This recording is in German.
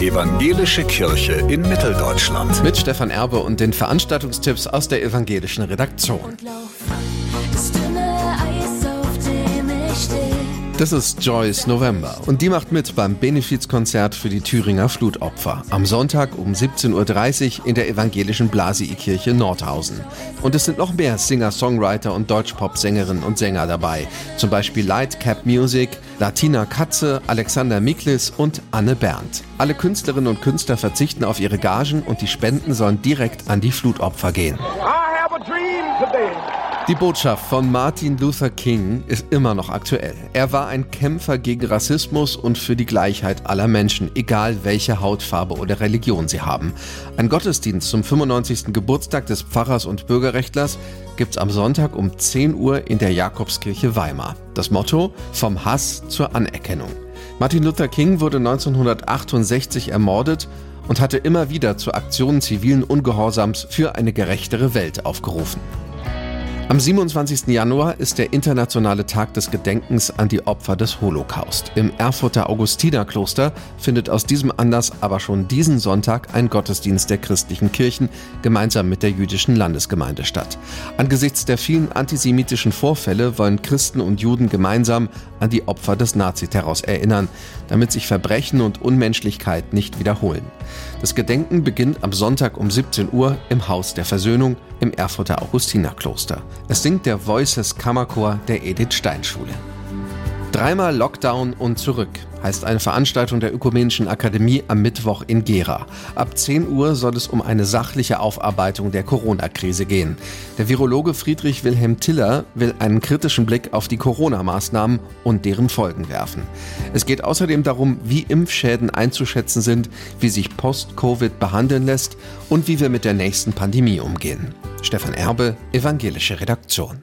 Evangelische Kirche in Mitteldeutschland. Mit Stefan Erbe und den Veranstaltungstipps aus der evangelischen Redaktion. und lauf das dünne Das ist Joyce November und die macht mit beim Benefizkonzert für die Thüringer Flutopfer am Sonntag um 17.30 Uhr in der evangelischen Blasii-Kirche Nordhausen. Und es sind noch mehr Singer-Songwriter und Deutschpop-Sängerinnen und Sänger dabei, zum Beispiel Lightcap Music, Latina Katze, Alexander Miklis und Anne Berndt. Alle Künstlerinnen und Künstler verzichten auf ihre Gagen und die Spenden sollen direkt an die Flutopfer gehen. I have a dream today. Die Botschaft von Martin Luther King ist immer noch aktuell. Er war ein Kämpfer gegen Rassismus und für die Gleichheit aller Menschen, egal welche Hautfarbe oder Religion sie haben. Ein Gottesdienst zum 95. Geburtstag des Pfarrers und Bürgerrechtlers gibt's am Sonntag um 10 Uhr in der Jakobskirche Weimar. Das Motto: Vom Hass zur Anerkennung. Martin Luther King wurde 1968 ermordet und hatte immer wieder zu Aktionen zivilen Ungehorsams für eine gerechtere Welt aufgerufen. Am 27. Januar ist der internationale Tag des Gedenkens an die Opfer des Holocaust. Im Erfurter Augustinerkloster findet aus diesem Anlass aber schon diesen Sonntag ein Gottesdienst der christlichen Kirchen gemeinsam mit der jüdischen Landesgemeinde statt. Angesichts der vielen antisemitischen Vorfälle wollen Christen und Juden gemeinsam an die Opfer des Naziterrors erinnern, damit sich Verbrechen und Unmenschlichkeit nicht wiederholen. Das Gedenken beginnt am Sonntag um 17 Uhr im Haus der Versöhnung im Erfurter Augustinerkloster. Es singt der Voices Kammerchor der Edith Stein Schule. Dreimal Lockdown und zurück heißt eine Veranstaltung der Ökumenischen Akademie am Mittwoch in Gera. Ab 10 Uhr soll es um eine sachliche Aufarbeitung der Corona-Krise gehen. Der Virologe Friedrich Wilhelm Tiller will einen kritischen Blick auf die Corona-Maßnahmen und deren Folgen werfen. Es geht außerdem darum, wie Impfschäden einzuschätzen sind, wie sich Post-Covid behandeln lässt und wie wir mit der nächsten Pandemie umgehen. Stefan Erbe, Evangelische Redaktion.